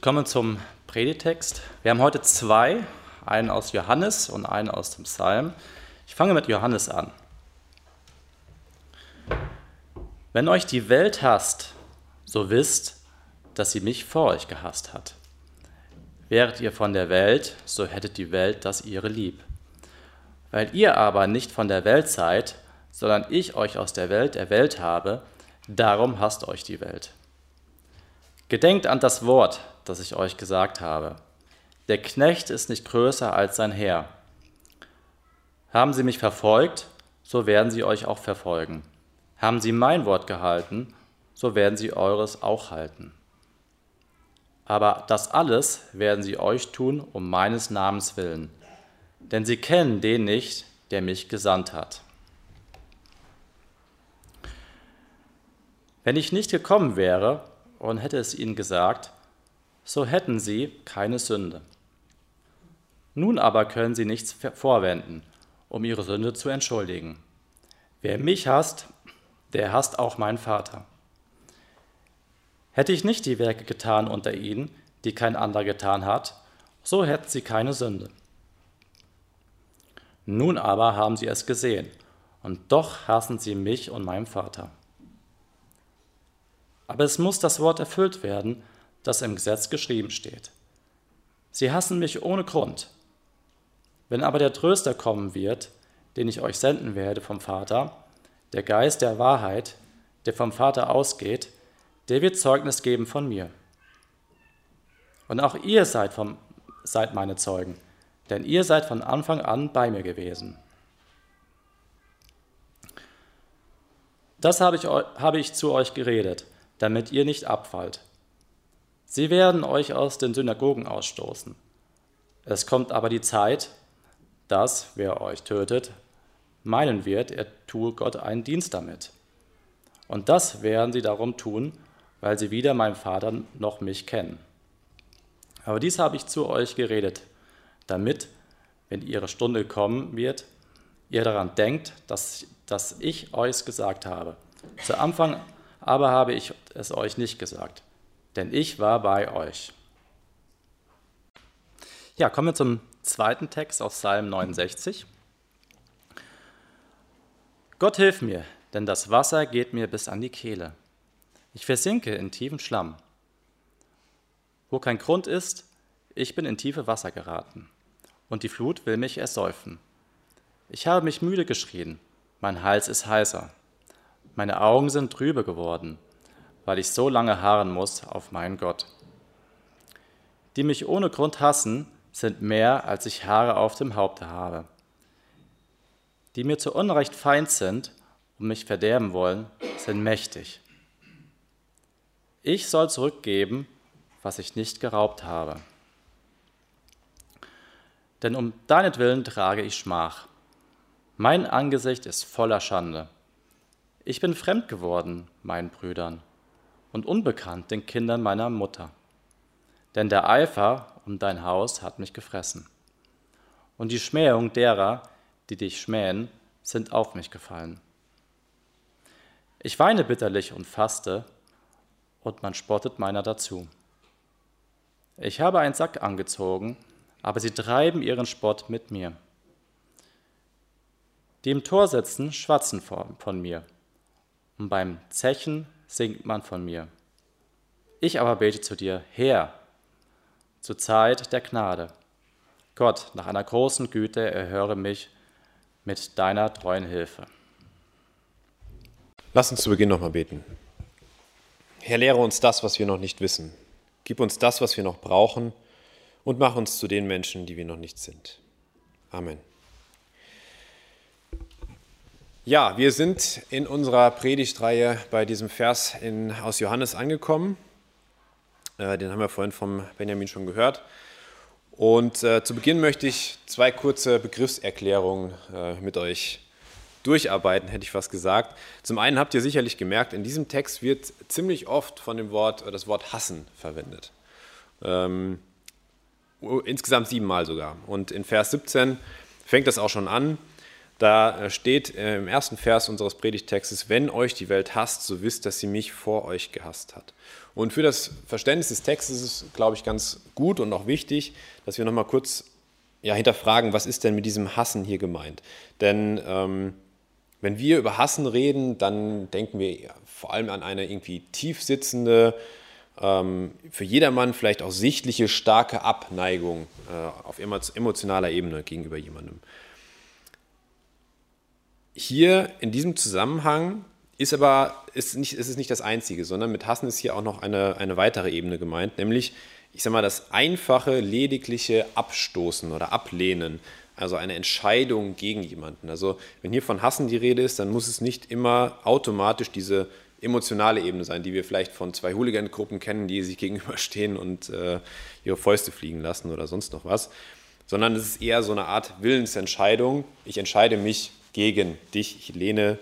Ich komme zum Predigtext. Wir haben heute zwei, einen aus Johannes und einen aus dem Psalm. Ich fange mit Johannes an. Wenn euch die Welt hasst, so wisst, dass sie mich vor euch gehasst hat. Wäret ihr von der Welt, so hättet die Welt das ihre lieb. Weil ihr aber nicht von der Welt seid, sondern ich euch aus der Welt erwählt habe, darum hasst euch die Welt. Gedenkt an das Wort, das ich euch gesagt habe. Der Knecht ist nicht größer als sein Herr. Haben sie mich verfolgt, so werden sie euch auch verfolgen. Haben sie mein Wort gehalten, so werden sie eures auch halten. Aber das alles werden sie euch tun um meines Namens willen, denn sie kennen den nicht, der mich gesandt hat. Wenn ich nicht gekommen wäre und hätte es ihnen gesagt, so hätten sie keine Sünde. Nun aber können sie nichts vorwenden, um ihre Sünde zu entschuldigen. Wer mich hasst, der hasst auch meinen Vater. Hätte ich nicht die Werke getan unter ihnen, die kein anderer getan hat, so hätten sie keine Sünde. Nun aber haben sie es gesehen, und doch hassen sie mich und meinen Vater. Aber es muss das Wort erfüllt werden, das im Gesetz geschrieben steht. Sie hassen mich ohne Grund. Wenn aber der Tröster kommen wird, den ich euch senden werde vom Vater, der Geist der Wahrheit, der vom Vater ausgeht, der wird Zeugnis geben von mir. Und auch ihr seid, vom, seid meine Zeugen, denn ihr seid von Anfang an bei mir gewesen. Das habe ich, habe ich zu euch geredet damit ihr nicht abfallt. Sie werden euch aus den Synagogen ausstoßen. Es kommt aber die Zeit, dass, wer euch tötet, meinen wird, er tue Gott einen Dienst damit. Und das werden sie darum tun, weil sie weder meinen Vater noch mich kennen. Aber dies habe ich zu euch geredet, damit, wenn ihre Stunde kommen wird, ihr daran denkt, dass, dass ich euch gesagt habe. Zu Anfang aber habe ich es euch nicht gesagt, denn ich war bei euch. Ja, kommen wir zum zweiten Text aus Psalm 69. Gott hilf mir, denn das Wasser geht mir bis an die Kehle. Ich versinke in tiefem Schlamm. Wo kein Grund ist, ich bin in tiefe Wasser geraten, und die Flut will mich ersäufen. Ich habe mich müde geschrien, mein Hals ist heißer. Meine Augen sind trübe geworden, weil ich so lange harren muss auf meinen Gott. Die mich ohne Grund hassen, sind mehr, als ich Haare auf dem Haupte habe. Die mir zu Unrecht Feind sind und mich verderben wollen, sind mächtig. Ich soll zurückgeben, was ich nicht geraubt habe. Denn um deinetwillen trage ich Schmach. Mein Angesicht ist voller Schande. Ich bin fremd geworden meinen Brüdern und unbekannt den Kindern meiner Mutter. Denn der Eifer um dein Haus hat mich gefressen. Und die Schmähung derer, die dich schmähen, sind auf mich gefallen. Ich weine bitterlich und faste, und man spottet meiner dazu. Ich habe einen Sack angezogen, aber sie treiben ihren Spott mit mir. Die im Tor sitzen, schwatzen von mir und beim Zechen singt man von mir. Ich aber bete zu dir, Herr, zur Zeit der Gnade. Gott, nach einer großen Güte erhöre mich mit deiner treuen Hilfe. Lass uns zu Beginn nochmal beten. Herr, lehre uns das, was wir noch nicht wissen. Gib uns das, was wir noch brauchen und mach uns zu den Menschen, die wir noch nicht sind. Amen. Ja, wir sind in unserer Predigtreihe bei diesem Vers in, aus Johannes angekommen. Äh, den haben wir vorhin vom Benjamin schon gehört. Und äh, zu Beginn möchte ich zwei kurze Begriffserklärungen äh, mit euch durcharbeiten, hätte ich fast gesagt. Zum einen habt ihr sicherlich gemerkt, in diesem Text wird ziemlich oft von dem Wort, äh, das Wort hassen verwendet. Ähm, insgesamt siebenmal sogar. Und in Vers 17 fängt das auch schon an. Da äh, steht äh, im ersten Vers unseres Predigtextes, wenn euch die Welt hasst, so wisst, dass sie mich vor euch gehasst hat. Und für das Verständnis des Textes ist es, glaube ich, ganz gut und auch wichtig, dass wir nochmal kurz ja, hinterfragen, was ist denn mit diesem Hassen hier gemeint? Denn ähm, wenn wir über Hassen reden, dann denken wir vor allem an eine irgendwie tiefsitzende, ähm, für jedermann vielleicht auch sichtliche, starke Abneigung äh, auf emotionaler Ebene gegenüber jemandem. Hier in diesem Zusammenhang ist aber ist nicht, ist es nicht das Einzige, sondern mit Hassen ist hier auch noch eine, eine weitere Ebene gemeint, nämlich, ich sage mal, das einfache, ledigliche Abstoßen oder Ablehnen, also eine Entscheidung gegen jemanden. Also wenn hier von Hassen die Rede ist, dann muss es nicht immer automatisch diese emotionale Ebene sein, die wir vielleicht von zwei Hooligan-Gruppen kennen, die sich gegenüberstehen und äh, ihre Fäuste fliegen lassen oder sonst noch was, sondern es ist eher so eine Art Willensentscheidung. Ich entscheide mich gegen dich, ich lehne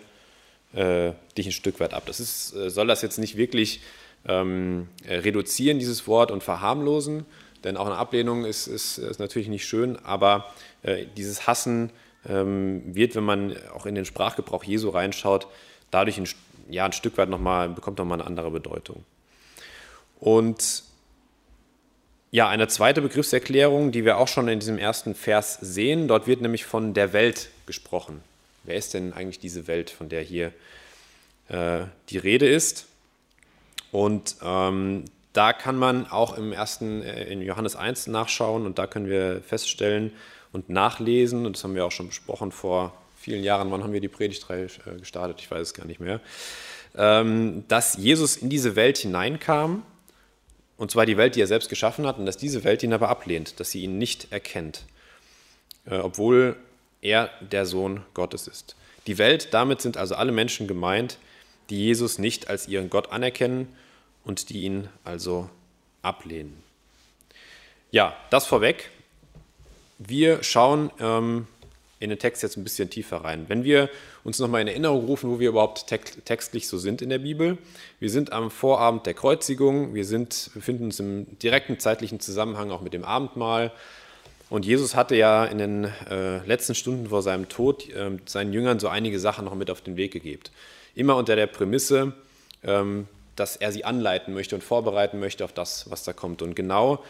äh, dich ein Stück weit ab. Das ist, äh, soll das jetzt nicht wirklich ähm, äh, reduzieren, dieses Wort, und verharmlosen, denn auch eine Ablehnung ist, ist, ist natürlich nicht schön, aber äh, dieses Hassen ähm, wird, wenn man auch in den Sprachgebrauch Jesu reinschaut, dadurch ein, ja, ein Stück weit nochmal, bekommt nochmal eine andere Bedeutung. Und ja, eine zweite Begriffserklärung, die wir auch schon in diesem ersten Vers sehen, dort wird nämlich von der Welt gesprochen. Wer ist denn eigentlich diese Welt, von der hier äh, die Rede ist? Und ähm, da kann man auch im ersten, äh, in Johannes 1 nachschauen und da können wir feststellen und nachlesen, und das haben wir auch schon besprochen vor vielen Jahren, wann haben wir die Predigtreihe äh, gestartet, ich weiß es gar nicht mehr, ähm, dass Jesus in diese Welt hineinkam, und zwar die Welt, die er selbst geschaffen hat, und dass diese Welt ihn aber ablehnt, dass sie ihn nicht erkennt, äh, obwohl er der Sohn Gottes ist. Die Welt, damit sind also alle Menschen gemeint, die Jesus nicht als ihren Gott anerkennen und die ihn also ablehnen. Ja, das vorweg. Wir schauen ähm, in den Text jetzt ein bisschen tiefer rein. Wenn wir uns nochmal in Erinnerung rufen, wo wir überhaupt textlich so sind in der Bibel. Wir sind am Vorabend der Kreuzigung, wir befinden uns im direkten zeitlichen Zusammenhang auch mit dem Abendmahl. Und Jesus hatte ja in den äh, letzten Stunden vor seinem Tod äh, seinen Jüngern so einige Sachen noch mit auf den Weg gegeben. Immer unter der Prämisse, ähm, dass er sie anleiten möchte und vorbereiten möchte auf das, was da kommt. Und genau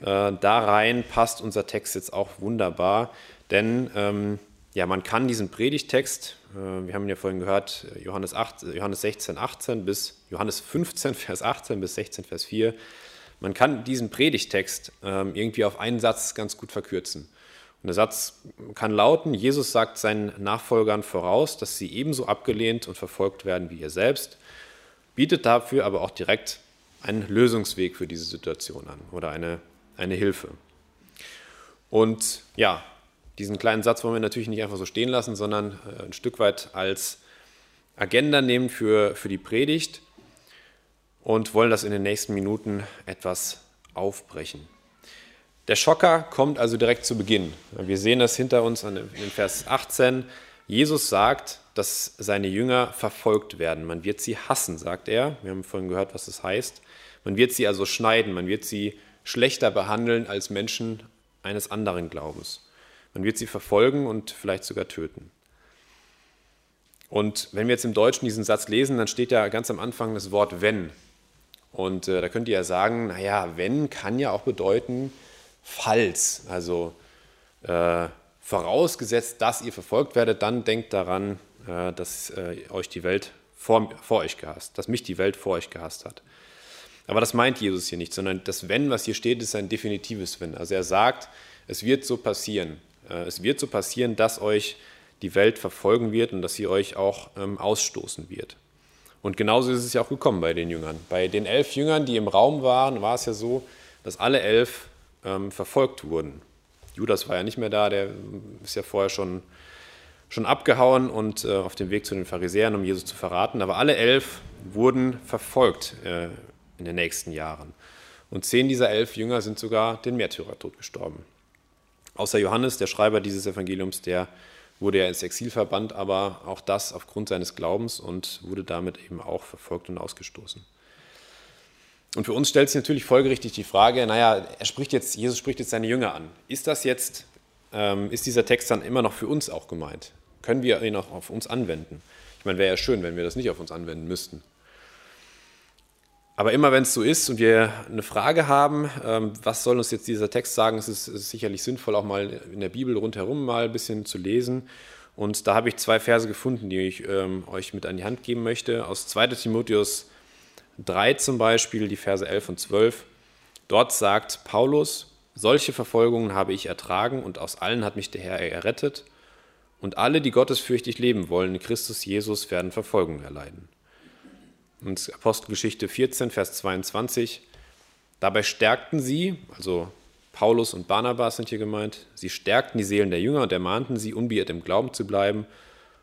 äh, da rein passt unser Text jetzt auch wunderbar, denn ähm, ja, man kann diesen Predigtext, äh, wir haben ihn ja vorhin gehört, Johannes, 8, Johannes 16, 18 bis Johannes 15, Vers 18 bis 16, Vers 4, man kann diesen Predigtext ähm, irgendwie auf einen Satz ganz gut verkürzen. Und der Satz kann lauten, Jesus sagt seinen Nachfolgern voraus, dass sie ebenso abgelehnt und verfolgt werden wie ihr selbst, bietet dafür aber auch direkt einen Lösungsweg für diese Situation an oder eine, eine Hilfe. Und ja, diesen kleinen Satz wollen wir natürlich nicht einfach so stehen lassen, sondern äh, ein Stück weit als Agenda nehmen für, für die Predigt und wollen das in den nächsten Minuten etwas aufbrechen. Der Schocker kommt also direkt zu Beginn. Wir sehen das hinter uns in Vers 18. Jesus sagt, dass seine Jünger verfolgt werden. Man wird sie hassen, sagt er. Wir haben vorhin gehört, was das heißt. Man wird sie also schneiden, man wird sie schlechter behandeln als Menschen eines anderen Glaubens. Man wird sie verfolgen und vielleicht sogar töten. Und wenn wir jetzt im Deutschen diesen Satz lesen, dann steht ja ganz am Anfang das Wort wenn. Und äh, da könnt ihr ja sagen, naja, wenn kann ja auch bedeuten, falls. Also äh, vorausgesetzt, dass ihr verfolgt werdet, dann denkt daran, äh, dass äh, euch die Welt vor, vor euch gehasst, dass mich die Welt vor euch gehasst hat. Aber das meint Jesus hier nicht, sondern das Wenn, was hier steht, ist ein definitives Wenn. Also er sagt, es wird so passieren. Äh, es wird so passieren, dass euch die Welt verfolgen wird und dass sie euch auch ähm, ausstoßen wird. Und genauso ist es ja auch gekommen bei den Jüngern. Bei den elf Jüngern, die im Raum waren, war es ja so, dass alle elf ähm, verfolgt wurden. Judas war ja nicht mehr da, der ist ja vorher schon, schon abgehauen und äh, auf dem Weg zu den Pharisäern, um Jesus zu verraten. Aber alle elf wurden verfolgt äh, in den nächsten Jahren. Und zehn dieser elf Jünger sind sogar den Märtyrertod gestorben. Außer Johannes, der Schreiber dieses Evangeliums, der wurde er ins Exil verbannt, aber auch das aufgrund seines Glaubens und wurde damit eben auch verfolgt und ausgestoßen. Und für uns stellt sich natürlich folgerichtig die Frage, naja, er spricht jetzt, Jesus spricht jetzt seine Jünger an. Ist das jetzt, ähm, ist dieser Text dann immer noch für uns auch gemeint? Können wir ihn auch auf uns anwenden? Ich meine, wäre ja schön, wenn wir das nicht auf uns anwenden müssten. Aber immer wenn es so ist und wir eine Frage haben, ähm, was soll uns jetzt dieser Text sagen, es ist, ist sicherlich sinnvoll, auch mal in der Bibel rundherum mal ein bisschen zu lesen. Und da habe ich zwei Verse gefunden, die ich ähm, euch mit an die Hand geben möchte. Aus 2 Timotheus 3 zum Beispiel, die Verse 11 und 12. Dort sagt Paulus, solche Verfolgungen habe ich ertragen und aus allen hat mich der Herr errettet. Und alle, die gottesfürchtig leben wollen in Christus Jesus, werden Verfolgung erleiden. Und Apostelgeschichte 14, Vers 22. Dabei stärkten sie, also Paulus und Barnabas sind hier gemeint, sie stärkten die Seelen der Jünger und ermahnten sie, unbeirrt im Glauben zu bleiben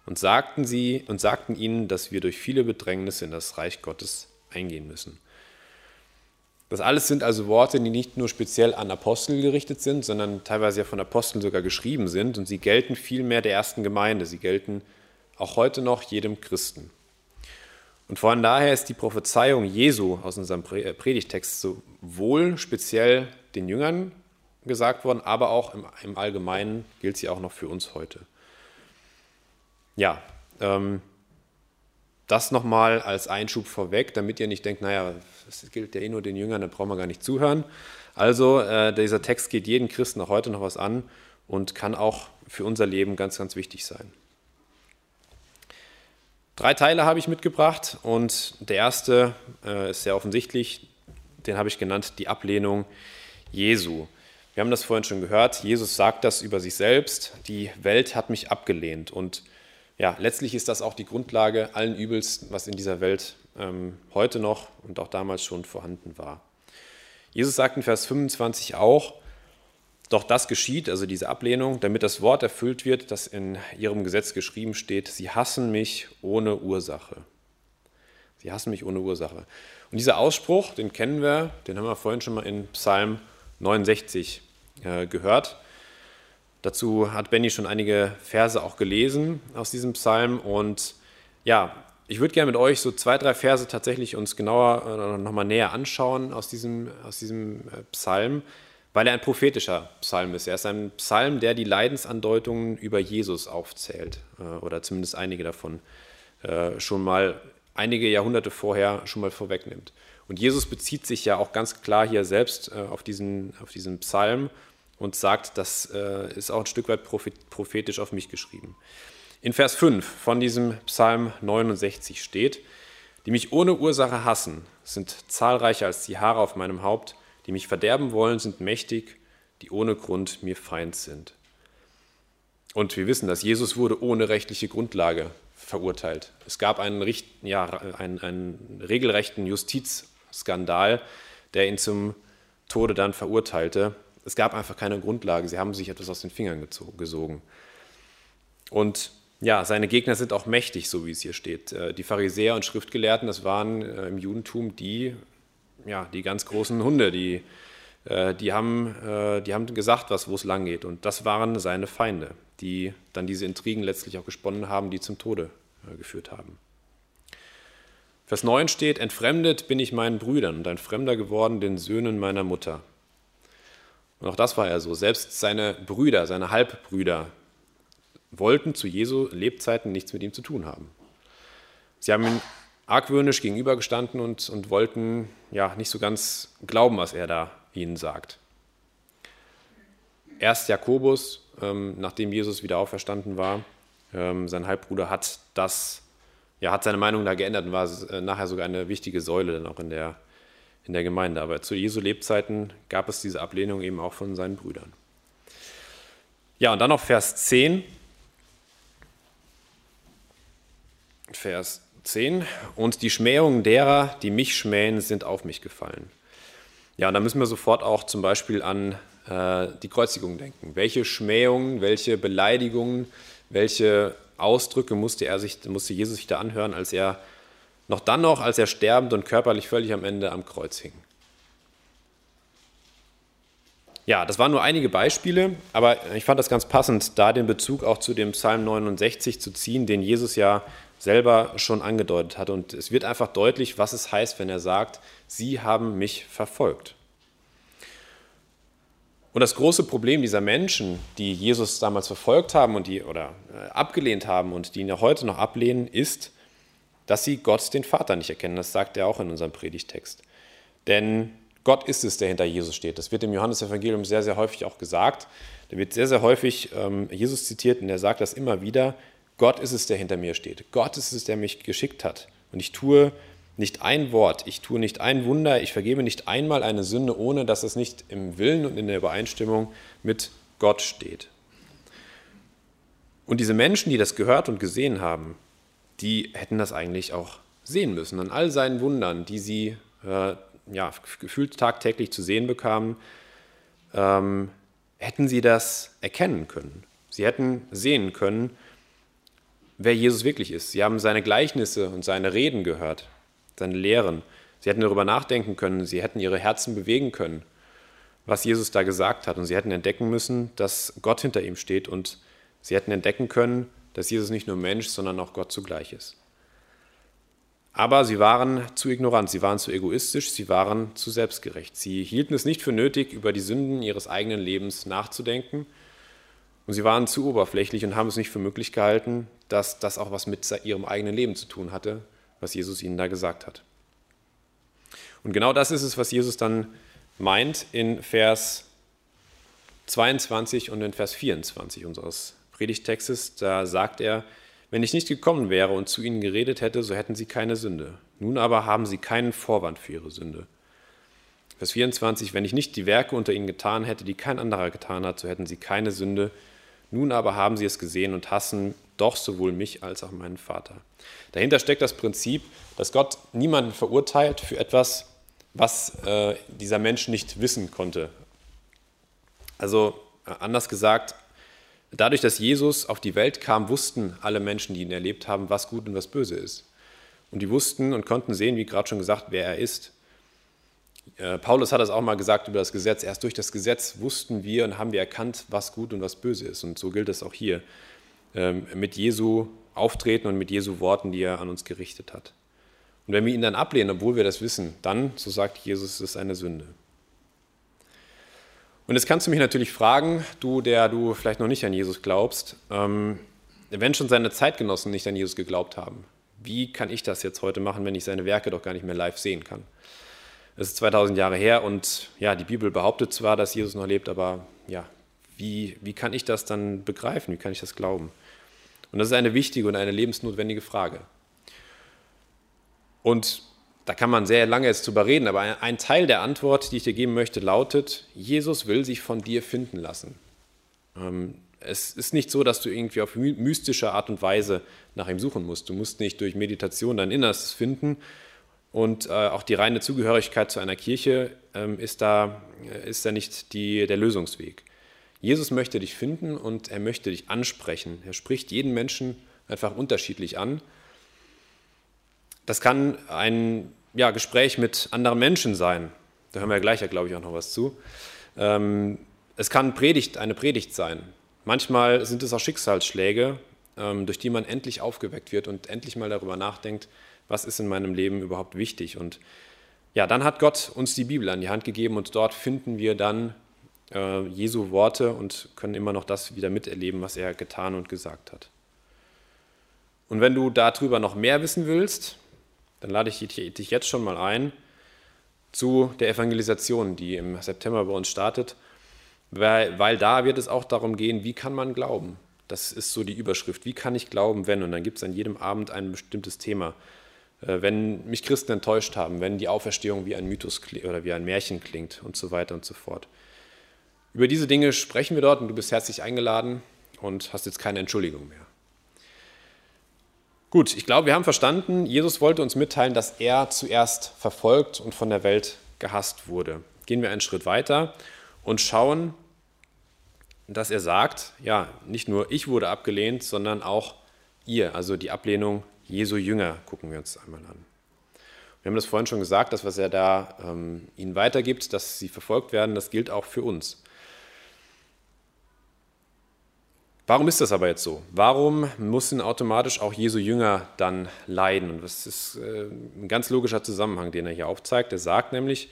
und sagten sie und sagten ihnen, dass wir durch viele Bedrängnisse in das Reich Gottes eingehen müssen. Das alles sind also Worte, die nicht nur speziell an Apostel gerichtet sind, sondern teilweise ja von Aposteln sogar geschrieben sind und sie gelten vielmehr der ersten Gemeinde. Sie gelten auch heute noch jedem Christen. Und von daher ist die Prophezeiung Jesu aus unserem äh, Predigtext sowohl speziell den Jüngern gesagt worden, aber auch im, Allgemeinen gilt sie auch noch für uns heute. Ja, ähm, das nochmal als Einschub vorweg, damit ihr nicht denkt, naja, das gilt ja eh nur den Jüngern, da brauchen wir gar nicht zuhören. Also äh, dieser Text geht jeden Christen auch heute noch was an und kann auch für unser Leben ganz, ganz wichtig sein. Drei Teile habe ich mitgebracht und der erste äh, ist sehr offensichtlich, den habe ich genannt, die Ablehnung Jesu. Wir haben das vorhin schon gehört, Jesus sagt das über sich selbst, die Welt hat mich abgelehnt und ja, letztlich ist das auch die Grundlage allen Übels, was in dieser Welt ähm, heute noch und auch damals schon vorhanden war. Jesus sagt in Vers 25 auch, doch das geschieht, also diese Ablehnung, damit das Wort erfüllt wird, das in ihrem Gesetz geschrieben steht, sie hassen mich ohne Ursache. Sie hassen mich ohne Ursache. Und dieser Ausspruch, den kennen wir, den haben wir vorhin schon mal in Psalm 69 äh, gehört. Dazu hat Benny schon einige Verse auch gelesen aus diesem Psalm. Und ja, ich würde gerne mit euch so zwei, drei Verse tatsächlich uns genauer äh, nochmal näher anschauen aus diesem, aus diesem äh, Psalm weil er ein prophetischer Psalm ist. Er ist ein Psalm, der die Leidensandeutungen über Jesus aufzählt, äh, oder zumindest einige davon äh, schon mal einige Jahrhunderte vorher schon mal vorwegnimmt. Und Jesus bezieht sich ja auch ganz klar hier selbst äh, auf diesen, auf diesen Psalm und sagt, das ist auch ein Stück weit prophetisch auf mich geschrieben. In Vers 5 von diesem Psalm 69 steht, die mich ohne Ursache hassen, sind zahlreicher als die Haare auf meinem Haupt, die mich verderben wollen, sind mächtig, die ohne Grund mir Feind sind. Und wir wissen, dass Jesus wurde ohne rechtliche Grundlage verurteilt. Es gab einen, ja, einen, einen regelrechten Justizskandal, der ihn zum Tode dann verurteilte. Es gab einfach keine Grundlage. Sie haben sich etwas aus den Fingern gesogen. Und ja, seine Gegner sind auch mächtig, so wie es hier steht. Äh, die Pharisäer und Schriftgelehrten, das waren äh, im Judentum die ja, die ganz großen Hunde, die, äh, die, haben, äh, die haben gesagt, was, wo es lang geht. Und das waren seine Feinde, die dann diese Intrigen letztlich auch gesponnen haben, die zum Tode äh, geführt haben. Vers 9 steht, entfremdet bin ich meinen Brüdern und ein Fremder geworden den Söhnen meiner Mutter. Und auch das war er so. Selbst seine Brüder, seine Halbbrüder, wollten zu Jesu Lebzeiten nichts mit ihm zu tun haben. Sie haben ihn argwöhnisch gegenübergestanden und, und wollten ja nicht so ganz glauben, was er da ihnen sagt. Erst Jakobus, ähm, nachdem Jesus wieder auferstanden war, ähm, sein Halbbruder hat das, ja, hat seine Meinung da geändert und war äh, nachher sogar eine wichtige Säule dann auch in der, in der Gemeinde. Aber zu Jesu Lebzeiten gab es diese Ablehnung eben auch von seinen Brüdern. Ja, und dann noch Vers 10. Vers 10. Und die Schmähungen derer, die mich schmähen, sind auf mich gefallen. Ja, und da müssen wir sofort auch zum Beispiel an äh, die Kreuzigung denken. Welche Schmähungen, welche Beleidigungen, welche Ausdrücke musste, er sich, musste Jesus sich da anhören, als er noch dann noch, als er sterbend und körperlich völlig am Ende am Kreuz hing. Ja, das waren nur einige Beispiele, aber ich fand das ganz passend, da den Bezug auch zu dem Psalm 69 zu ziehen, den Jesus ja selber schon angedeutet hat. Und es wird einfach deutlich, was es heißt, wenn er sagt, sie haben mich verfolgt. Und das große Problem dieser Menschen, die Jesus damals verfolgt haben und die oder äh, abgelehnt haben und die ihn ja heute noch ablehnen, ist, dass sie Gott, den Vater, nicht erkennen. Das sagt er auch in unserem Predigtext. Denn Gott ist es, der hinter Jesus steht. Das wird im Johannesevangelium sehr, sehr häufig auch gesagt. Da wird sehr, sehr häufig ähm, Jesus zitiert und er sagt das immer wieder. Gott ist es, der hinter mir steht. Gott ist es, der mich geschickt hat. Und ich tue nicht ein Wort, ich tue nicht ein Wunder, ich vergebe nicht einmal eine Sünde, ohne dass es nicht im Willen und in der Übereinstimmung mit Gott steht. Und diese Menschen, die das gehört und gesehen haben, die hätten das eigentlich auch sehen müssen. An all seinen Wundern, die sie äh, ja, gefühlt tagtäglich zu sehen bekamen, ähm, hätten sie das erkennen können. Sie hätten sehen können, wer Jesus wirklich ist. Sie haben seine Gleichnisse und seine Reden gehört, seine Lehren. Sie hätten darüber nachdenken können, sie hätten ihre Herzen bewegen können, was Jesus da gesagt hat. Und sie hätten entdecken müssen, dass Gott hinter ihm steht und sie hätten entdecken können, dass Jesus nicht nur Mensch, sondern auch Gott zugleich ist. Aber sie waren zu ignorant, sie waren zu egoistisch, sie waren zu selbstgerecht. Sie hielten es nicht für nötig, über die Sünden ihres eigenen Lebens nachzudenken. Und sie waren zu oberflächlich und haben es nicht für möglich gehalten, dass das auch was mit ihrem eigenen Leben zu tun hatte, was Jesus ihnen da gesagt hat. Und genau das ist es, was Jesus dann meint in Vers 22 und in Vers 24 unseres Predigtextes. Da sagt er, wenn ich nicht gekommen wäre und zu ihnen geredet hätte, so hätten sie keine Sünde. Nun aber haben sie keinen Vorwand für ihre Sünde. Vers 24, wenn ich nicht die Werke unter ihnen getan hätte, die kein anderer getan hat, so hätten sie keine Sünde. Nun aber haben sie es gesehen und hassen doch sowohl mich als auch meinen Vater. Dahinter steckt das Prinzip, dass Gott niemanden verurteilt für etwas, was äh, dieser Mensch nicht wissen konnte. Also äh, anders gesagt, Dadurch, dass Jesus auf die Welt kam, wussten alle Menschen, die ihn erlebt haben, was gut und was böse ist. Und die wussten und konnten sehen, wie gerade schon gesagt, wer er ist. Äh, Paulus hat das auch mal gesagt über das Gesetz. Erst durch das Gesetz wussten wir und haben wir erkannt, was gut und was böse ist. Und so gilt es auch hier ähm, mit Jesu Auftreten und mit Jesu Worten, die er an uns gerichtet hat. Und wenn wir ihn dann ablehnen, obwohl wir das wissen, dann, so sagt Jesus, ist es eine Sünde. Und jetzt kannst du mich natürlich fragen, du, der du vielleicht noch nicht an Jesus glaubst, ähm, wenn schon seine Zeitgenossen nicht an Jesus geglaubt haben, wie kann ich das jetzt heute machen, wenn ich seine Werke doch gar nicht mehr live sehen kann? Es ist 2000 Jahre her und ja, die Bibel behauptet zwar, dass Jesus noch lebt, aber ja, wie, wie kann ich das dann begreifen? Wie kann ich das glauben? Und das ist eine wichtige und eine lebensnotwendige Frage. Und da kann man sehr lange jetzt drüber reden, aber ein Teil der Antwort, die ich dir geben möchte, lautet, Jesus will sich von dir finden lassen. Ähm, es ist nicht so, dass du irgendwie auf mystische Art und Weise nach ihm suchen musst. Du musst nicht durch Meditation dein Innerstes finden und äh, auch die reine Zugehörigkeit zu einer Kirche ähm, ist, da, äh, ist da nicht die, der Lösungsweg. Jesus möchte dich finden und er möchte dich ansprechen. Er spricht jeden Menschen einfach unterschiedlich an. Das kann ein ja, Gespräch mit anderen Menschen sein. Da hören wir gleich, ja, glaube ich, auch noch was zu. Ähm, es kann Predigt, eine Predigt sein. Manchmal sind es auch Schicksalsschläge, ähm, durch die man endlich aufgeweckt wird und endlich mal darüber nachdenkt, was ist in meinem Leben überhaupt wichtig. Und ja, dann hat Gott uns die Bibel an die Hand gegeben und dort finden wir dann äh, Jesu Worte und können immer noch das wieder miterleben, was er getan und gesagt hat. Und wenn du darüber noch mehr wissen willst, dann lade ich dich jetzt schon mal ein zu der Evangelisation, die im September bei uns startet, weil, weil da wird es auch darum gehen, wie kann man glauben. Das ist so die Überschrift. Wie kann ich glauben, wenn? Und dann gibt es an jedem Abend ein bestimmtes Thema. Äh, wenn mich Christen enttäuscht haben, wenn die Auferstehung wie ein Mythos oder wie ein Märchen klingt und so weiter und so fort. Über diese Dinge sprechen wir dort und du bist herzlich eingeladen und hast jetzt keine Entschuldigung mehr. Gut, ich glaube, wir haben verstanden, Jesus wollte uns mitteilen, dass er zuerst verfolgt und von der Welt gehasst wurde. Gehen wir einen Schritt weiter und schauen, dass er sagt, ja, nicht nur ich wurde abgelehnt, sondern auch ihr, also die Ablehnung Jesu Jünger, gucken wir uns einmal an. Wir haben das vorhin schon gesagt, das, was er da ähm, ihnen weitergibt, dass sie verfolgt werden, das gilt auch für uns. Warum ist das aber jetzt so? Warum müssen automatisch auch Jesu Jünger dann leiden? Und das ist äh, ein ganz logischer Zusammenhang, den er hier aufzeigt. Er sagt nämlich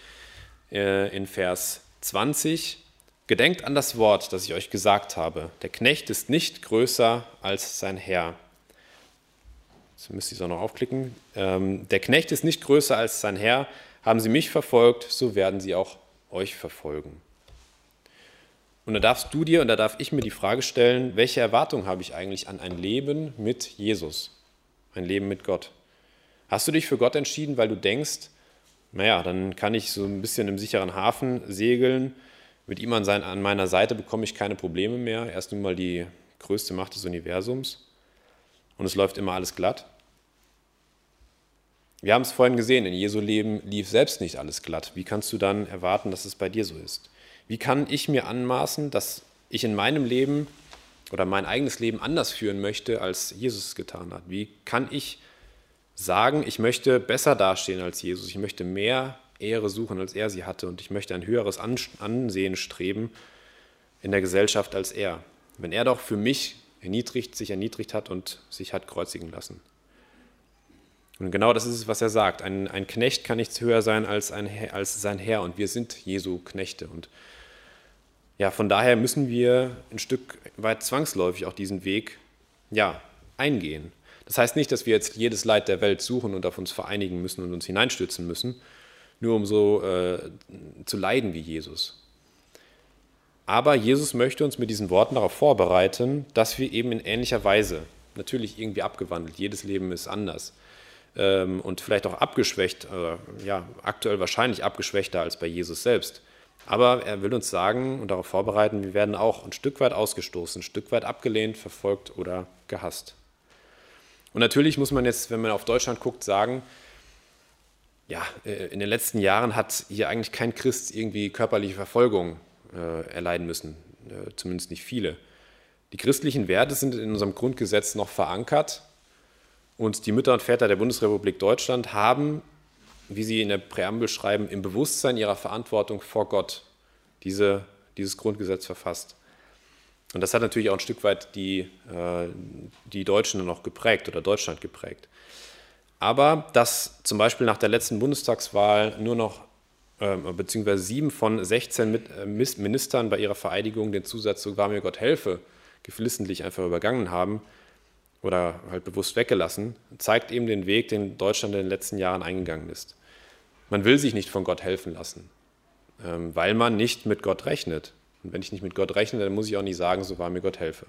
äh, in Vers 20, Gedenkt an das Wort, das ich euch gesagt habe. Der Knecht ist nicht größer als sein Herr. Jetzt müsste ich es auch noch aufklicken. Ähm, der Knecht ist nicht größer als sein Herr. Haben sie mich verfolgt, so werden sie auch euch verfolgen. Und da darfst du dir und da darf ich mir die Frage stellen, welche Erwartung habe ich eigentlich an ein Leben mit Jesus, ein Leben mit Gott? Hast du dich für Gott entschieden, weil du denkst, naja, dann kann ich so ein bisschen im sicheren Hafen segeln, mit ihm an, sein, an meiner Seite bekomme ich keine Probleme mehr, er ist nun mal die größte Macht des Universums und es läuft immer alles glatt? Wir haben es vorhin gesehen, in Jesu Leben lief selbst nicht alles glatt. Wie kannst du dann erwarten, dass es bei dir so ist? Wie kann ich mir anmaßen, dass ich in meinem Leben oder mein eigenes Leben anders führen möchte, als Jesus es getan hat? Wie kann ich sagen, ich möchte besser dastehen als Jesus, ich möchte mehr Ehre suchen, als er sie hatte und ich möchte ein höheres Ansehen streben in der Gesellschaft als er, wenn er doch für mich erniedrigt, sich erniedrigt hat und sich hat kreuzigen lassen. Und genau das ist es, was er sagt. Ein, ein Knecht kann nichts höher sein als, ein, als sein Herr und wir sind Jesu Knechte. Und ja, von daher müssen wir ein Stück weit zwangsläufig auch diesen Weg ja, eingehen. Das heißt nicht, dass wir jetzt jedes Leid der Welt suchen und auf uns vereinigen müssen und uns hineinstürzen müssen, nur um so äh, zu leiden wie Jesus. Aber Jesus möchte uns mit diesen Worten darauf vorbereiten, dass wir eben in ähnlicher Weise, natürlich irgendwie abgewandelt, jedes Leben ist anders ähm, und vielleicht auch abgeschwächt, äh, ja, aktuell wahrscheinlich abgeschwächter als bei Jesus selbst. Aber er will uns sagen und darauf vorbereiten, wir werden auch ein Stück weit ausgestoßen, ein Stück weit abgelehnt, verfolgt oder gehasst. Und natürlich muss man jetzt, wenn man auf Deutschland guckt, sagen, ja, äh, in den letzten Jahren hat hier eigentlich kein Christ irgendwie körperliche Verfolgung äh, erleiden müssen, äh, zumindest nicht viele. Die christlichen Werte sind in unserem Grundgesetz noch verankert und die Mütter und Väter der Bundesrepublik Deutschland haben, wie sie in der Präambel schreiben, im Bewusstsein ihrer Verantwortung vor Gott diese, dieses Grundgesetz verfasst. Und das hat natürlich auch ein Stück weit die, äh, die Deutschen noch geprägt oder Deutschland geprägt. Aber dass zum Beispiel nach der letzten Bundestagswahl nur noch beziehungsweise sieben von 16 äh, Ministern bei ihrer Vereidigung den Zusatz so war mir Gott helfe geflissentlich einfach übergangen haben oder halt bewusst weggelassen, zeigt eben den Weg, den Deutschland in den letzten Jahren eingegangen ist. Man will sich nicht von Gott helfen lassen, ähm, weil man nicht mit Gott rechnet. Und wenn ich nicht mit Gott rechne, dann muss ich auch nicht sagen, so war mir Gott helfe.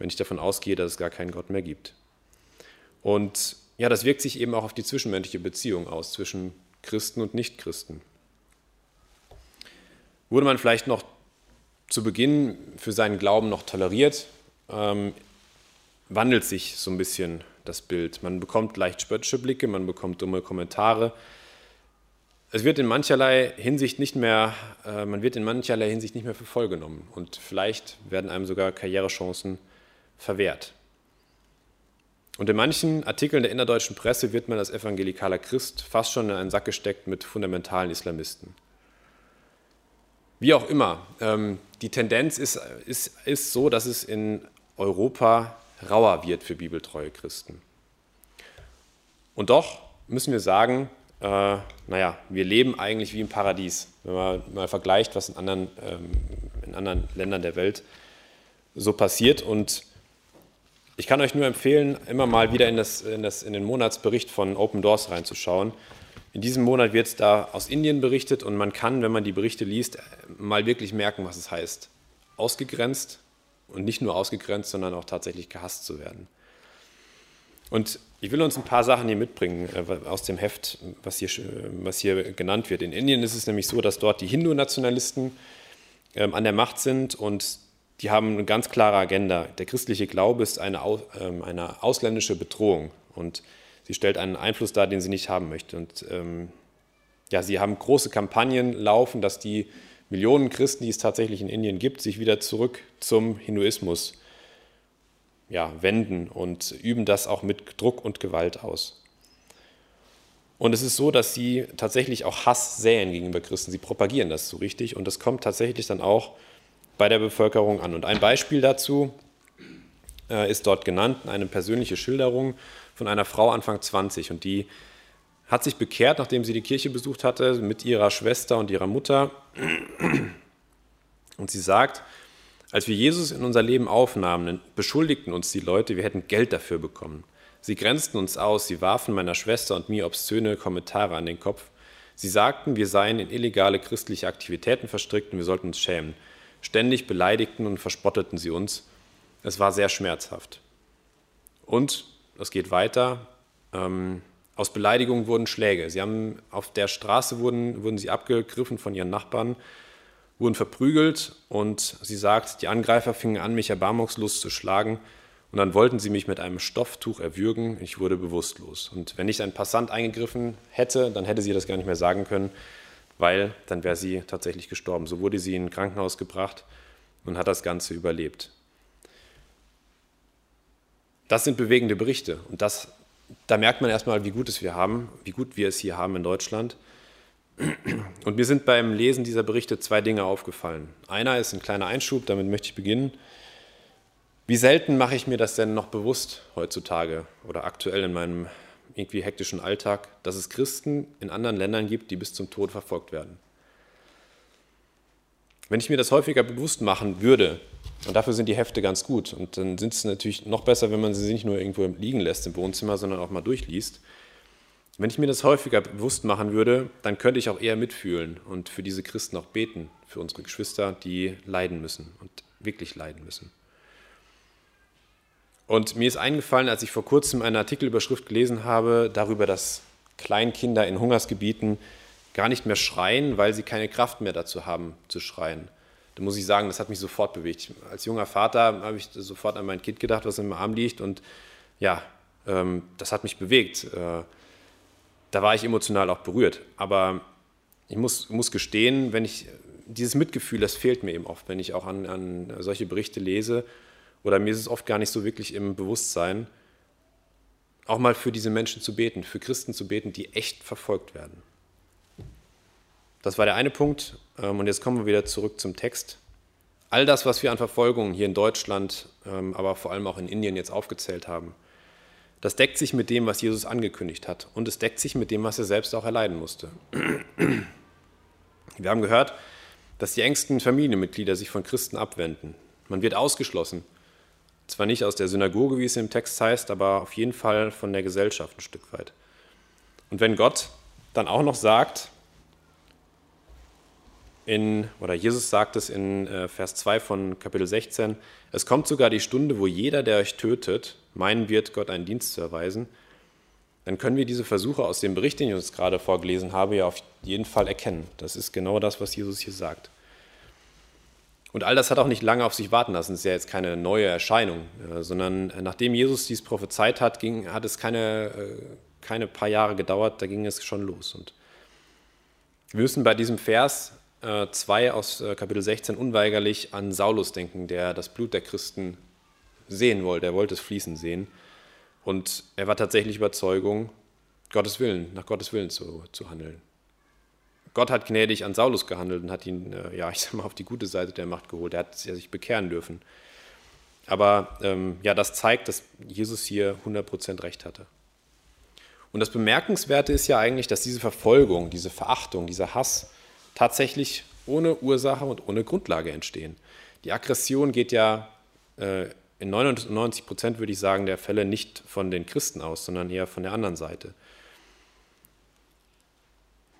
Wenn ich davon ausgehe, dass es gar keinen Gott mehr gibt. Und ja, das wirkt sich eben auch auf die zwischenmenschliche Beziehung aus zwischen Christen und Nichtchristen. Wurde man vielleicht noch zu Beginn für seinen Glauben noch toleriert, ähm, wandelt sich so ein bisschen das Bild. Man bekommt leicht spöttische Blicke, man bekommt dumme Kommentare. Es wird in mancherlei Hinsicht nicht mehr, äh, man wird in mancherlei Hinsicht nicht mehr für voll genommen und vielleicht werden einem sogar Karrierechancen verwehrt. Und in manchen Artikeln der innerdeutschen Presse wird man als evangelikaler Christ fast schon in einen Sack gesteckt mit fundamentalen Islamisten. Wie auch immer, ähm, die Tendenz ist, ist, ist so, dass es in Europa rauer wird für bibeltreue Christen. Und doch müssen wir sagen, äh, naja, wir leben eigentlich wie im Paradies. Wenn man mal vergleicht, was in anderen, ähm, in anderen Ländern der Welt so passiert. Und ich kann euch nur empfehlen, immer mal wieder in, das, in, das, in den Monatsbericht von Open Doors reinzuschauen. In diesem Monat wird da aus Indien berichtet und man kann, wenn man die Berichte liest, mal wirklich merken, was es heißt. Ausgegrenzt und nicht nur ausgegrenzt, sondern auch tatsächlich gehasst zu werden. Und ich will uns ein paar Sachen hier mitbringen äh, aus dem Heft, was hier, was hier genannt wird. In Indien ist es nämlich so, dass dort die Hindu-Nationalisten ähm, an der Macht sind und die haben eine ganz klare Agenda. Der christliche Glaube ist eine, ähm, eine ausländische Bedrohung und sie stellt einen Einfluss dar, den sie nicht haben möchte. Und ähm, ja, sie haben große Kampagnen laufen, dass die Millionen Christen, die es tatsächlich in Indien gibt, sich wieder zurück zum Hinduismus ja, wenden und üben das auch mit Druck und Gewalt aus. Und es ist so, dass sie tatsächlich auch Hass säen gegenüber Christen. Sie propagieren das so richtig und das kommt tatsächlich dann auch bei der Bevölkerung an. Und ein Beispiel dazu äh, ist dort genannt, eine persönliche Schilderung von einer Frau Anfang 20 und die hat sich bekehrt, nachdem sie die Kirche besucht hatte, mit ihrer Schwester und ihrer Mutter. Und sie sagt, als wir Jesus in unser Leben aufnahmen, beschuldigten uns die Leute, wir hätten Geld dafür bekommen. Sie grenzten uns aus, sie warfen meiner Schwester und mir obszöne Kommentare an den Kopf. Sie sagten, wir seien in illegale christliche Aktivitäten verstrickt und wir sollten uns schämen. Ständig beleidigten und verspotteten sie uns. Es war sehr schmerzhaft. Und es geht weiter. Ähm, aus Beleidigungen wurden Schläge. Sie haben auf der Straße wurden, wurden sie abgegriffen von ihren Nachbarn, wurden verprügelt und sie sagt, die Angreifer fingen an, mich erbarmungslos zu schlagen und dann wollten sie mich mit einem Stofftuch erwürgen. Ich wurde bewusstlos. Und wenn nicht ein Passant eingegriffen hätte, dann hätte sie das gar nicht mehr sagen können, weil dann wäre sie tatsächlich gestorben. So wurde sie in ein Krankenhaus gebracht und hat das Ganze überlebt. Das sind bewegende Berichte und das, da merkt man erstmal, wie gut es wir haben, wie gut wir es hier haben in Deutschland. Und mir sind beim Lesen dieser Berichte zwei Dinge aufgefallen. Einer ist ein kleiner Einschub, damit möchte ich beginnen. Wie selten mache ich mir das denn noch bewusst heutzutage oder aktuell in meinem irgendwie hektischen Alltag, dass es Christen in anderen Ländern gibt, die bis zum Tod verfolgt werden. Wenn ich mir das häufiger bewusst machen würde, und dafür sind die Hefte ganz gut. Und dann sind es natürlich noch besser, wenn man sie nicht nur irgendwo liegen lässt im Wohnzimmer, sondern auch mal durchliest. Wenn ich mir das häufiger bewusst machen würde, dann könnte ich auch eher mitfühlen und für diese Christen auch beten, für unsere Geschwister, die leiden müssen und wirklich leiden müssen. Und mir ist eingefallen, als ich vor kurzem eine Artikelüberschrift gelesen habe, darüber, dass Kleinkinder in Hungersgebieten gar nicht mehr schreien, weil sie keine Kraft mehr dazu haben zu schreien da muss ich sagen, das hat mich sofort bewegt. Als junger Vater habe ich sofort an mein Kind gedacht, was im Arm liegt und ja, ähm, das hat mich bewegt. Äh, da war ich emotional auch berührt. Aber ich muss, muss gestehen, wenn ich dieses Mitgefühl, das fehlt mir eben oft, wenn ich auch an, an solche Berichte lese oder mir ist es oft gar nicht so wirklich im Bewusstsein, auch mal für diese Menschen zu beten, für Christen zu beten, die echt verfolgt werden. Das war der eine Punkt. Ähm, und jetzt kommen wir wieder zurück zum Text. All das, was wir an Verfolgungen hier in Deutschland, ähm, aber vor allem auch in Indien jetzt aufgezählt haben, das deckt sich mit dem, was Jesus angekündigt hat. Und es deckt sich mit dem, was er selbst auch erleiden musste. Wir haben gehört, dass die engsten Familienmitglieder sich von Christen abwenden. Man wird ausgeschlossen. Zwar nicht aus der Synagoge, wie es im Text heißt, aber auf jeden Fall von der Gesellschaft ein Stück weit. Und wenn Gott dann auch noch sagt, in, oder Jesus sagt es in äh, Vers 2 von Kapitel 16, es kommt sogar die Stunde, wo jeder, der euch tötet, meinen wird, Gott einen Dienst zu erweisen, dann können wir diese Versuche aus dem Bericht, den ich uns gerade vorgelesen habe, ja auf jeden Fall erkennen. Das ist genau das, was Jesus hier sagt. Und all das hat auch nicht lange auf sich warten lassen. Es ist ja jetzt keine neue Erscheinung, äh, sondern nachdem Jesus dies prophezeit hat, ging, hat es keine, äh, keine paar Jahre gedauert, da ging es schon los. Und wir müssen bei diesem Vers 2 äh, aus äh, Kapitel 16 unweigerlich an Saulus denken, der das Blut der Christen sehen wollte. Er wollte es fließen sehen. Und er war tatsächlich Überzeugung, Gottes Willen, nach Gottes Willen zu, zu handeln. Gott hat gnädig an Saulus gehandelt und hat ihn, äh, ja, ich sag mal, auf die gute Seite der Macht geholt. Er hat sich bekehren dürfen. Aber ähm, ja, das zeigt, dass Jesus hier 100% recht hatte. Und das Bemerkenswerte ist ja eigentlich, dass diese Verfolgung, diese Verachtung, dieser Hass, tatsächlich ohne Ursache und ohne Grundlage entstehen. Die Aggression geht ja äh, in 99 Prozent, würde ich sagen, der Fälle nicht von den Christen aus, sondern eher von der anderen Seite.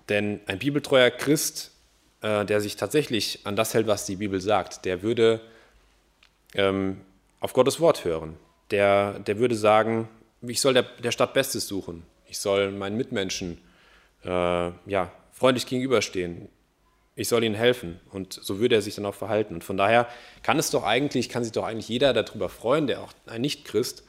Denn ein bibeltreuer Christ, äh, der sich tatsächlich an das hält, was die Bibel sagt, der würde ähm, auf Gottes Wort hören. Der, der würde sagen, ich soll der, der Stadt Bestes suchen. Ich soll meinen Mitmenschen äh, ja, freundlich gegenüberstehen ich soll ihnen helfen. Und so würde er sich dann auch verhalten. Und von daher kann es doch eigentlich, kann sich doch eigentlich jeder darüber freuen, der auch ein Nicht-Christ,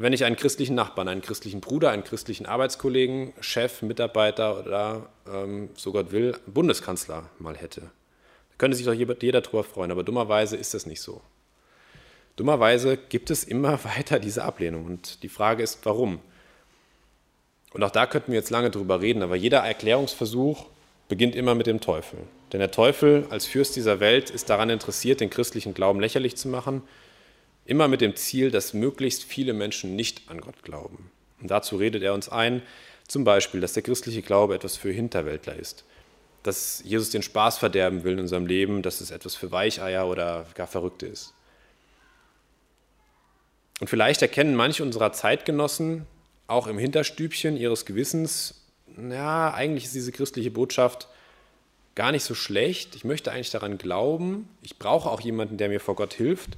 wenn ich einen christlichen Nachbarn, einen christlichen Bruder, einen christlichen Arbeitskollegen, Chef, Mitarbeiter oder, ähm, so Gott will, Bundeskanzler mal hätte. Da könnte sich doch jeder darüber freuen. Aber dummerweise ist das nicht so. Dummerweise gibt es immer weiter diese Ablehnung. Und die Frage ist, warum? Und auch da könnten wir jetzt lange drüber reden, aber jeder Erklärungsversuch beginnt immer mit dem Teufel. Denn der Teufel als Fürst dieser Welt ist daran interessiert, den christlichen Glauben lächerlich zu machen, immer mit dem Ziel, dass möglichst viele Menschen nicht an Gott glauben. Und dazu redet er uns ein, zum Beispiel, dass der christliche Glaube etwas für Hinterwäldler ist, dass Jesus den Spaß verderben will in unserem Leben, dass es etwas für Weicheier oder gar Verrückte ist. Und vielleicht erkennen manche unserer Zeitgenossen auch im Hinterstübchen ihres Gewissens, ja, eigentlich ist diese christliche Botschaft gar nicht so schlecht. Ich möchte eigentlich daran glauben. Ich brauche auch jemanden, der mir vor Gott hilft.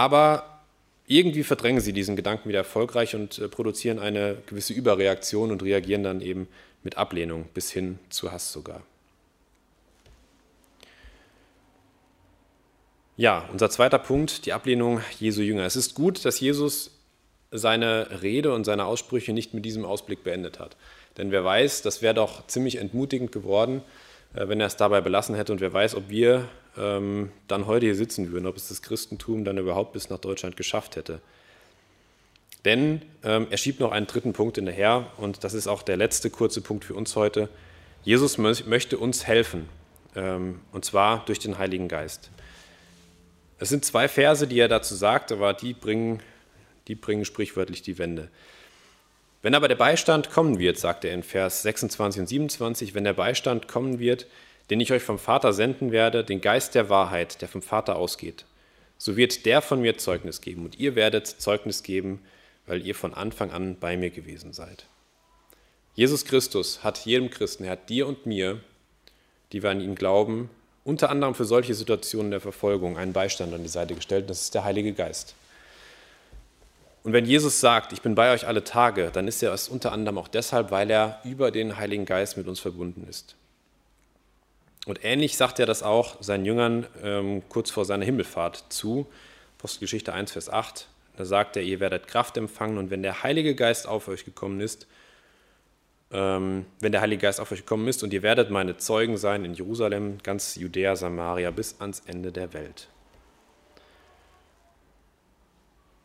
Aber irgendwie verdrängen sie diesen Gedanken wieder erfolgreich und äh, produzieren eine gewisse Überreaktion und reagieren dann eben mit Ablehnung bis hin zu Hass sogar. Ja, unser zweiter Punkt, die Ablehnung Jesu Jünger. Es ist gut, dass Jesus seine Rede und seine Aussprüche nicht mit diesem Ausblick beendet hat. Denn wer weiß, das wäre doch ziemlich entmutigend geworden, wenn er es dabei belassen hätte. Und wer weiß, ob wir ähm, dann heute hier sitzen würden, ob es das Christentum dann überhaupt bis nach Deutschland geschafft hätte. Denn ähm, er schiebt noch einen dritten Punkt hinterher und das ist auch der letzte kurze Punkt für uns heute. Jesus möchte uns helfen ähm, und zwar durch den Heiligen Geist. Es sind zwei Verse, die er dazu sagt, aber die bringen, die bringen sprichwörtlich die Wende. Wenn aber der Beistand kommen wird, sagt er in Vers 26 und 27, wenn der Beistand kommen wird, den ich euch vom Vater senden werde, den Geist der Wahrheit, der vom Vater ausgeht, so wird der von mir Zeugnis geben und ihr werdet Zeugnis geben, weil ihr von Anfang an bei mir gewesen seid. Jesus Christus hat jedem Christen, er hat dir und mir, die wir an ihn glauben, unter anderem für solche Situationen der Verfolgung einen Beistand an die Seite gestellt, das ist der Heilige Geist. Und wenn Jesus sagt, ich bin bei euch alle Tage, dann ist er es unter anderem auch deshalb, weil er über den Heiligen Geist mit uns verbunden ist. Und ähnlich sagt er das auch seinen Jüngern ähm, kurz vor seiner Himmelfahrt zu. Apostelgeschichte 1, Vers 8. Da sagt er, ihr werdet Kraft empfangen und wenn der Heilige Geist auf euch gekommen ist, ähm, wenn der Heilige Geist auf euch gekommen ist und ihr werdet meine Zeugen sein in Jerusalem, ganz Judäa, Samaria bis ans Ende der Welt.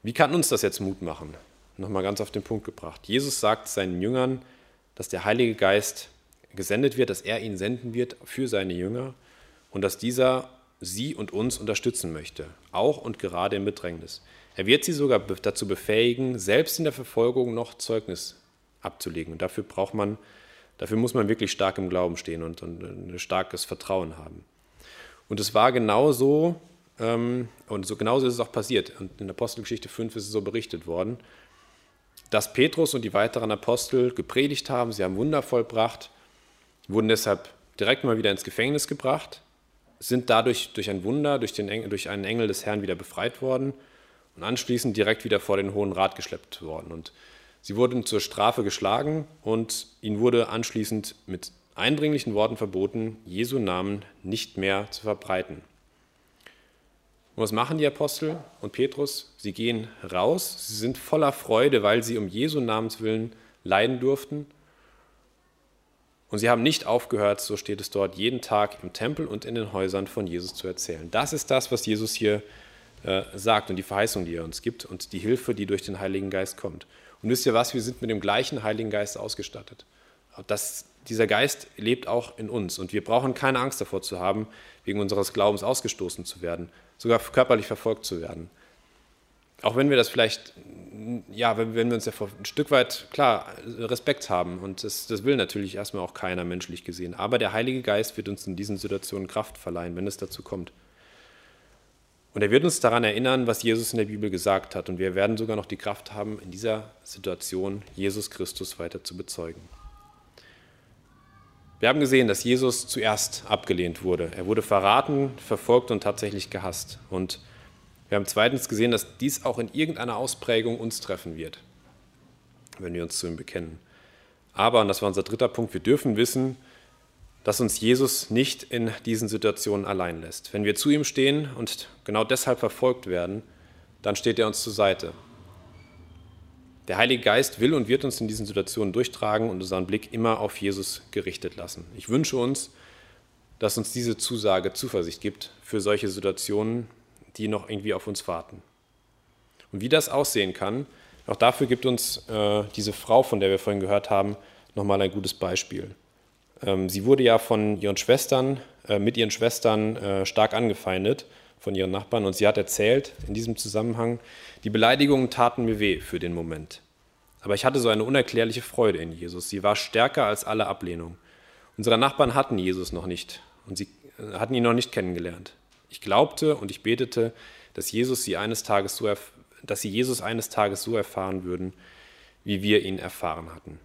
Wie kann uns das jetzt Mut machen? Nochmal ganz auf den Punkt gebracht. Jesus sagt seinen Jüngern, dass der Heilige Geist gesendet wird, dass er ihn senden wird für seine Jünger und dass dieser sie und uns unterstützen möchte, auch und gerade im Bedrängnis. Er wird sie sogar dazu befähigen, selbst in der Verfolgung noch Zeugnis abzulegen. Und dafür braucht man, dafür muss man wirklich stark im Glauben stehen und, und ein starkes Vertrauen haben. Und es war genauso ähm, und so genauso ist es auch passiert. Und in Apostelgeschichte 5 ist es so berichtet worden, dass Petrus und die weiteren Apostel gepredigt haben, sie haben Wunder vollbracht, wurden deshalb direkt mal wieder ins Gefängnis gebracht, sind dadurch durch ein Wunder, durch, den, durch einen Engel des Herrn wieder befreit worden und anschließend direkt wieder vor den Hohen Rat geschleppt worden. Und sie wurden zur Strafe geschlagen und ihnen wurde anschließend mit eindringlichen Worten verboten, Jesu Namen nicht mehr zu verbreiten. Und was machen die Apostel und Petrus? Sie gehen raus, sie sind voller Freude, weil sie um Jesu Namens willen leiden durften. Und sie haben nicht aufgehört, so steht es dort, jeden Tag im Tempel und in den Häusern von Jesus zu erzählen. Das ist das, was Jesus hier äh, sagt und die Verheißung, die er uns gibt und die Hilfe, die durch den Heiligen Geist kommt. Und wisst ihr was, wir sind mit dem gleichen Heiligen Geist ausgestattet. Das, dieser Geist lebt auch in uns und wir brauchen keine Angst davor zu haben, wegen unseres Glaubens ausgestoßen zu werden, sogar körperlich verfolgt zu werden. Auch wenn wir das vielleicht, ja, wenn, wenn wir uns ja ein Stück weit, klar, Respekt haben und das, das will natürlich erstmal auch keiner menschlich gesehen. Aber der Heilige Geist wird uns in diesen Situationen Kraft verleihen, wenn es dazu kommt. Und er wird uns daran erinnern, was Jesus in der Bibel gesagt hat. Und wir werden sogar noch die Kraft haben, in dieser Situation Jesus Christus weiter zu bezeugen. Wir haben gesehen, dass Jesus zuerst abgelehnt wurde. Er wurde verraten, verfolgt und tatsächlich gehasst. Und wir haben zweitens gesehen, dass dies auch in irgendeiner Ausprägung uns treffen wird, wenn wir uns zu ihm bekennen. Aber, und das war unser dritter Punkt, wir dürfen wissen, dass uns Jesus nicht in diesen Situationen allein lässt. Wenn wir zu ihm stehen und genau deshalb verfolgt werden, dann steht er uns zur Seite. Der Heilige Geist will und wird uns in diesen Situationen durchtragen und unseren Blick immer auf Jesus gerichtet lassen. Ich wünsche uns, dass uns diese Zusage Zuversicht gibt für solche Situationen, die noch irgendwie auf uns warten. Und wie das aussehen kann, auch dafür gibt uns äh, diese Frau, von der wir vorhin gehört haben, nochmal ein gutes Beispiel. Ähm, sie wurde ja von ihren Schwestern, äh, mit ihren Schwestern äh, stark angefeindet von ihren Nachbarn und sie hat erzählt in diesem Zusammenhang, die Beleidigungen taten mir weh für den Moment. Aber ich hatte so eine unerklärliche Freude in Jesus. Sie war stärker als alle Ablehnung. Unsere Nachbarn hatten Jesus noch nicht und sie äh, hatten ihn noch nicht kennengelernt. Ich glaubte und ich betete, dass, Jesus sie eines Tages so dass sie Jesus eines Tages so erfahren würden, wie wir ihn erfahren hatten.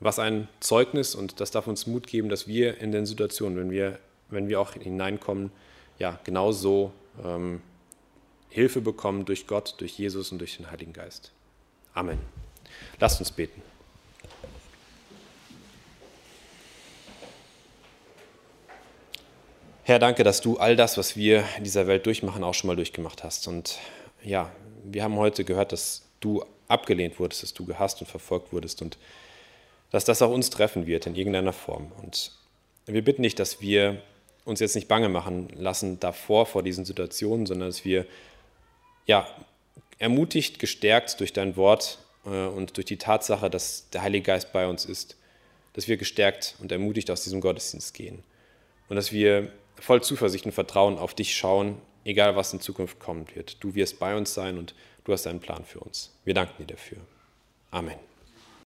Was ein Zeugnis und das darf uns Mut geben, dass wir in den Situationen, wenn wir, wenn wir auch hineinkommen, ja, genauso ähm, Hilfe bekommen durch Gott, durch Jesus und durch den Heiligen Geist. Amen. Lasst uns beten. Herr, danke, dass du all das, was wir in dieser Welt durchmachen, auch schon mal durchgemacht hast. Und ja, wir haben heute gehört, dass du abgelehnt wurdest, dass du gehasst und verfolgt wurdest und dass das auch uns treffen wird in irgendeiner Form. Und wir bitten dich, dass wir uns jetzt nicht bange machen lassen davor, vor diesen Situationen, sondern dass wir ja, ermutigt, gestärkt durch dein Wort äh, und durch die Tatsache, dass der Heilige Geist bei uns ist, dass wir gestärkt und ermutigt aus diesem Gottesdienst gehen. Und dass wir voll Zuversicht und Vertrauen auf dich schauen, egal was in Zukunft kommen wird. Du wirst bei uns sein und du hast einen Plan für uns. Wir danken dir dafür. Amen.